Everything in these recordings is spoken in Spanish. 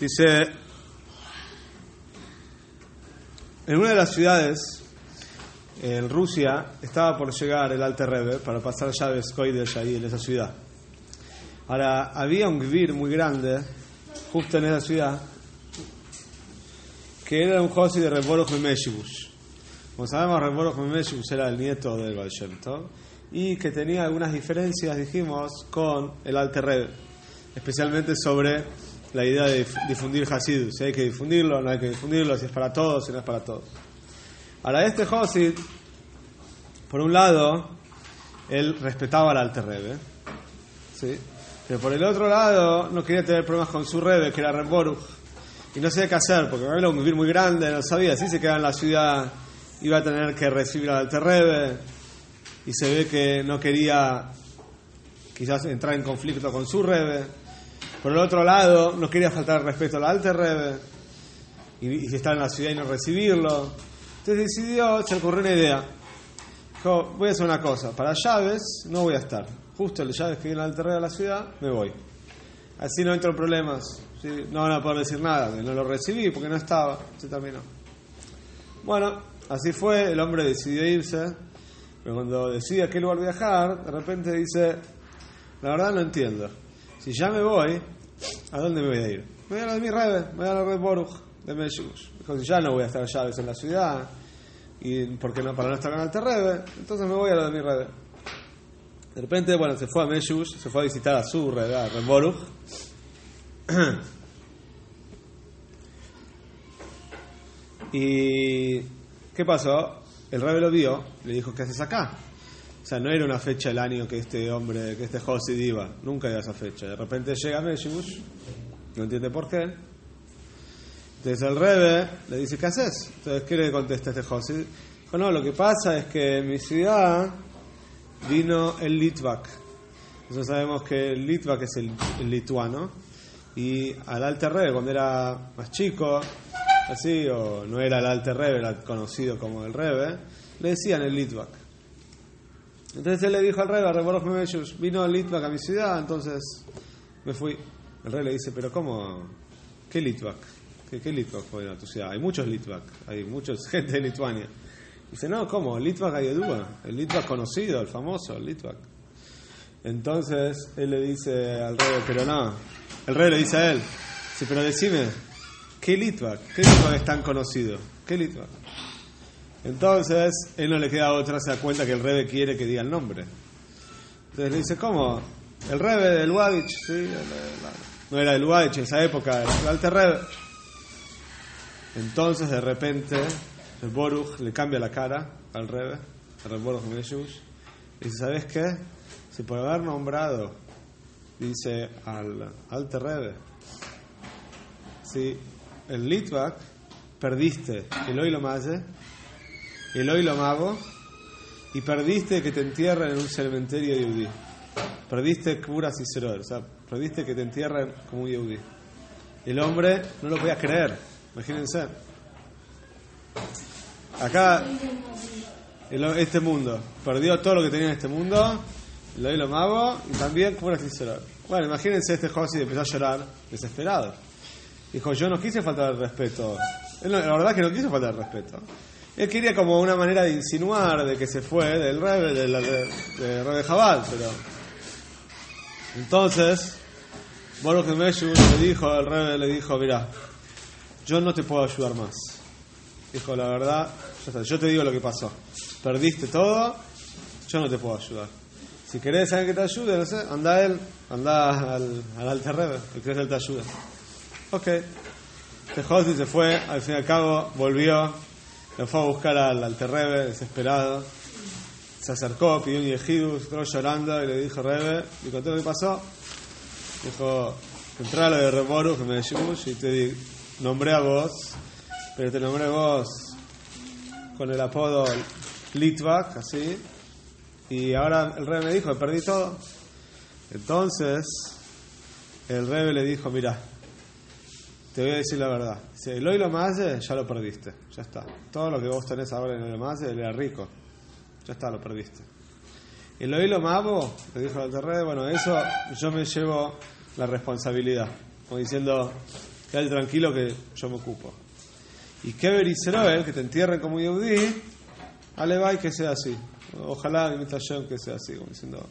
Dice, en una de las ciudades, en Rusia, estaba por llegar el Alte Rebbe para pasar llaves Koidesh ahí en esa ciudad. Ahora, había un gvir muy grande, justo en esa ciudad, que era un Josi de Reboroch Memeshibush. Como sabemos, Reboroch Memeshibush era el nieto del Baal Shem Tov, y que tenía algunas diferencias, dijimos, con el Alte Rebbe, especialmente sobre la idea de difundir Hasidus, si hay que difundirlo, no hay que difundirlo, si es para todos, si no es para todos. Ahora, este Josid, por un lado, él respetaba al Alte Rebbe, ¿sí? pero por el otro lado, no quería tener problemas con su Rebbe, que era Reboruch, y no sabía qué hacer, porque era un vivir muy grande, no sabía, si se quedaba en la ciudad, iba a tener que recibir al Alte Rebbe, y se ve que no quería quizás entrar en conflicto con su Rebbe. Por el otro lado, no quería faltar respeto al Alter Rebbe y, y estar en la ciudad y no recibirlo. Entonces decidió, se ocurrió una idea. Dijo, voy a hacer una cosa, para llaves no voy a estar. Justo el llaves que viene al Alter Rebbe a la ciudad, me voy. Así no entro en problemas. ¿sí? No van a poder decir nada, que no lo recibí porque no estaba. Se terminó. Bueno, así fue, el hombre decidió irse. Pero cuando decide a qué lugar viajar, de repente dice, la verdad no entiendo. Si ya me voy, ¿a dónde me voy a ir? Me voy a la de mi Rebe, me voy a la Red Boruch de Meshush. Dijo, ya no voy a estar llaves en la ciudad, y porque no, para no estar en el Rebe, entonces me voy a la de mi Rebe. De repente, bueno, se fue a Meshush, se fue a visitar a su Rebe, a Red y, ¿qué pasó? El Rebe lo vio, le dijo, ¿qué haces acá? Sea, no era una fecha el año que este hombre, que este Josid iba. Nunca era esa fecha. De repente llega Meshush, no entiende por qué. Entonces el Rebe le dice, ¿qué haces? Entonces, ¿qué le contesta este Josid? Dijo, no, lo que pasa es que en mi ciudad vino el Litvak. Nosotros sabemos que el Litvak es el, el lituano. Y al Alter Rebe, cuando era más chico, así, o no era el Alter Rebe, era conocido como el Rebe, le decían el Litvak. Entonces él le dijo al rey, a vino el Litvak a mi ciudad, entonces me fui. El rey le dice, pero ¿cómo? ¿Qué Litvak? ¿Qué, qué Litvak fue a tu ciudad? Hay muchos Litvak, hay mucha gente de Lituania. Dice, no, ¿cómo? Litvak Ayedúa, el Litvak conocido, el famoso, el Litvak. Entonces él le dice al rey, pero no. El rey le dice a él, dice, pero decime, ¿qué Litvak? ¿Qué Litvak es tan conocido? ¿Qué Litvak? Entonces, él no le queda otra, se da cuenta que el Rebe quiere que diga el nombre. Entonces le dice, ¿cómo? El Rebe del Lubavitch, sí, el- no era del Lubavitch en esa época, era el Alter Rebe. Entonces, de repente, el Boruch le cambia la cara al Rebe, al Boruch Meshush, y dice, ¿sabes qué? Si por haber nombrado, dice al Alter Rebe, si el Litvak perdiste el Oilo Maze, el hoy lo mago y perdiste que te entierren en un cementerio yudí. Perdiste Kura Cicerón, o sea, perdiste que te entierren como un yudí. El hombre no lo podía creer, imagínense. Acá, el- este mundo, perdió todo lo que tenía en este mundo, el hoy lo mago y también Kura Cicerón. Bueno, imagínense este Josi empezó a llorar desesperado. Dijo, yo no quise faltar el respeto. La verdad que no quiso faltar el respeto. Él quería como una manera de insinuar de que se fue del Rebe, del de, de Rebe Jabal, pero... Entonces, Baruch Meshu le dijo, el Rebe le dijo, mira, yo no te puedo ayudar más. Dijo, la verdad, ya está, yo te digo lo que pasó. Perdiste todo, yo no te puedo ayudar. Si querés alguien que te ayude, no sé, anda él, anda al, al Alter Rebe, el que él te ayuda. Ok. Este Josi se fue, al fin y al cabo volvió, lo fue a buscar al Alter Rebe, desesperado. Se acercó, pidió un yejidus, entró llorando y le dijo, Rebe, le conté lo que pasó. Dijo, entré a lo de Reboru, que me y te di- nombré a vos, pero te nombré a vos con el apodo Litvak, así. Y ahora el Rebe me dijo, perdí todo. Entonces, el Rebe le dijo, mira, te voy a decir la verdad. Si el hoy lo Maze, ya lo perdiste. Ya está. Todo lo que vos tenés ahora en el Maze, él era rico. Ya está, lo perdiste. El lo Mabo, te dijo el Rebe, bueno, eso yo me llevo la responsabilidad. Como diciendo, quédate tranquilo que yo me ocupo. Y Kever Israel, que te entierren como Yehudi, y que sea así. Ojalá, imitación que sea así, como diciendo,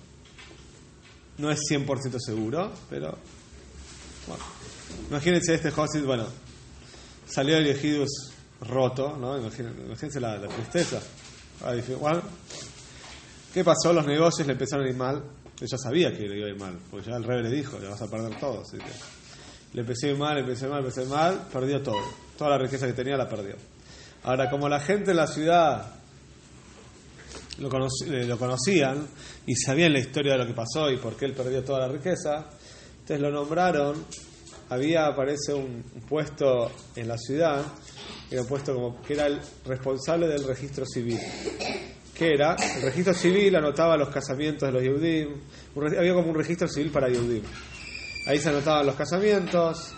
no es 100% seguro, pero bueno. Imagínense este Josid, bueno, salió el Ejidus roto, ¿no? Imagínense, la, tristeza. Bueno, ¿Qué pasó? Los negocios le empezaron a ir mal. Ella sabía que le iba a ir mal, porque ya el rey le dijo, le vas a perder todo. Así que le empecé mal, le empecé mal, le empecé mal, perdió todo. Toda la riqueza que tenía la perdió. Ahora, como la gente en la ciudad lo, lo, conocían y sabían la historia de lo que pasó y por qué él perdió toda la riqueza, entonces lo nombraron. Había, aparece, un, puesto en la ciudad, era puesto como que era el responsable del registro civil. ¿Qué era? El registro civil anotaba los casamientos de los Yehudim. Había como un registro civil para Yehudim. Ahí se anotaban los casamientos,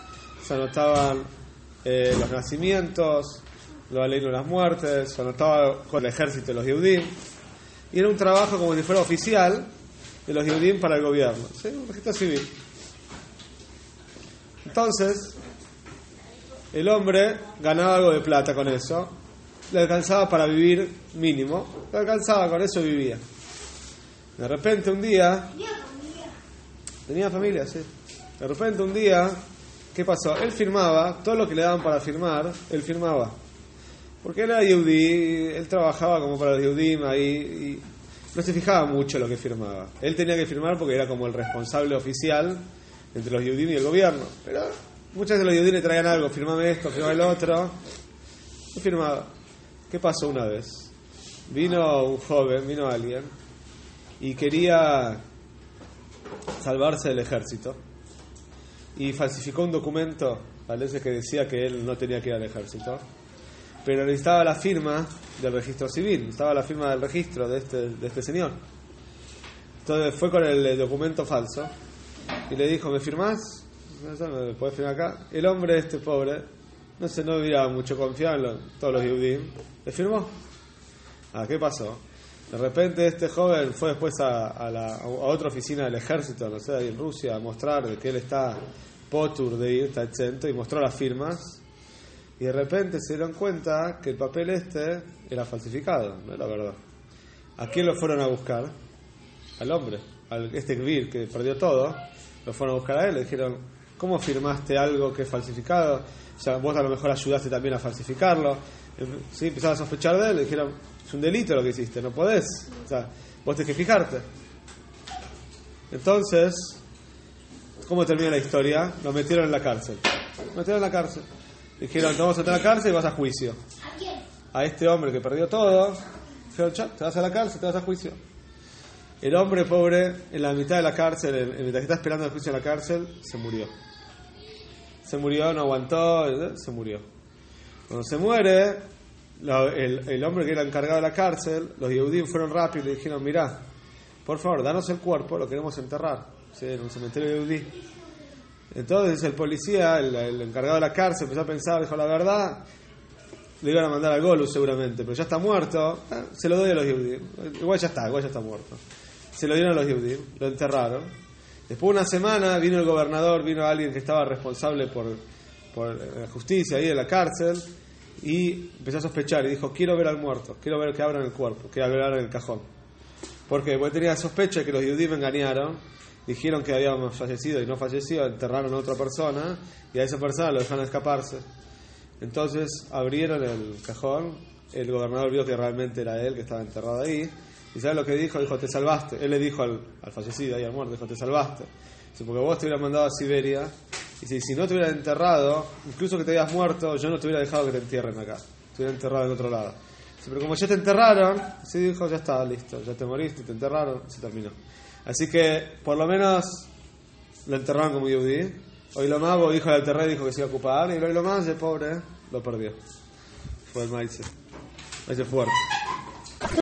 se anotaban eh, los nacimientos, alegros de las muertes, se anotaba con el ejército de los Yehudim y era un trabajo como si fuera oficial de los Yehudim para el gobierno, un registro civil. Entonces, el hombre ganaba algo de plata con eso, le alcanzaba para vivir mínimo, le alcanzaba, con eso vivía. De repente un día... Tenía familia, sí. De repente un día, ¿qué pasó? Él firmaba, todo lo que le daban para firmar, él firmaba. Porque él era yudí, él trabajaba como para los Yehudim ahí y no se fijaba mucho lo que firmaba. Él tenía que firmar porque era como el responsable oficial entre los Yehudim y el gobierno. Pero muchas de los Yehudim le traían algo, firmame esto, firmame el otro. No firmaba. ¿Qué pasó una vez? Vino un joven, vino alguien y quería salvarse del ejército y falsificó un documento, parece que decía que él no tenía que ir al ejército pero necesitaba la firma del registro civil, necesitaba la firma del registro de este, de este señor. Entonces fue con el documento falso y le dijo, ¿me firmás? ¿Me acá? El hombre este pobre, no sé, no hubiera mucho confiado en todos los judíos, ¿le firmó? Ah, ¿qué pasó? De repente este joven fue después a, a, la, a otra oficina del ejército, no sé, ahí en Rusia, a mostrar de que él está potur de ir, está exento, y mostró las firmas y de repente se dieron cuenta que el papel este era falsificado, no era verdad. ¿A quién lo fueron a buscar? Al hombre, al este Gvir que perdió todo, lo fueron a buscar a él, le dijeron, ¿cómo firmaste algo que es falsificado? O sea, vos a lo mejor ayudaste también a falsificarlo. ¿Sí? Empezaron a sospechar de él, le dijeron, es un delito lo que hiciste, no podés. O sea, vos tenés que fijarte. Entonces, ¿cómo termina la historia? Lo metieron en la cárcel. Lo metieron en la cárcel. Dijeron, te vamos a meter a la cárcel y vas a juicio. ¿A quién? A este hombre que perdió todo. Dijeron, te vas a la cárcel, te vas a juicio. El hombre pobre, en la mitad de la cárcel, en, mientras que está esperando el juicio en la cárcel, se murió. Se murió, no aguantó, eh, se murió. Cuando se muere, el, el, hombre que era encargado de la cárcel, los Yehudim fueron rápidos y le dijeron, mirá, por favor, danos el cuerpo, lo queremos enterrar ¿sí? en un cementerio Yehudí. Entonces el policía, el, encargado de la cárcel, empezó a pensar, dijo la verdad, le iban a mandar al Golus seguramente, pero ya está muerto, eh, se lo doy a los Yehudim. Igual ya está, igual ya está muerto. Se lo dieron a los Yehudim, lo enterraron. Después de una semana vino el gobernador, vino alguien que estaba responsable por, por la justicia ahí en la cárcel y empezó a sospechar y dijo, quiero ver al muerto, quiero ver que abran el cuerpo, que abran el cajón. Porque tenía sospecha de que los Yehudim engañaron dijeron que habíamos fallecido y no fallecido, enterraron a otra persona y a esa persona lo dejaron escaparse. Entonces abrieron el cajón, el gobernador vio que realmente era él que estaba enterrado ahí. ¿Y sabes lo que dijo? Dijo, te salvaste. Él le dijo al, fallecido ahí al muerto, dijo, te salvaste. Dice, porque vos te hubieras mandado a Siberia. Y si, si no te hubieran enterrado, incluso que te hayas muerto, yo no te hubiera dejado que te entierren acá. Te hubiera enterrado en otro lado. Dice, pero como ya te enterraron, sí dijo, ya está, listo. Ya te moriste, te enterraron, se terminó. Así que, por lo menos, lo enterraron como Yehudi. Hoy lo más, hijo del terreno, dijo que se iba a ocupar. Y hoy lo más, el pobre, lo perdió. Fue el maíz. Maíz fuerte.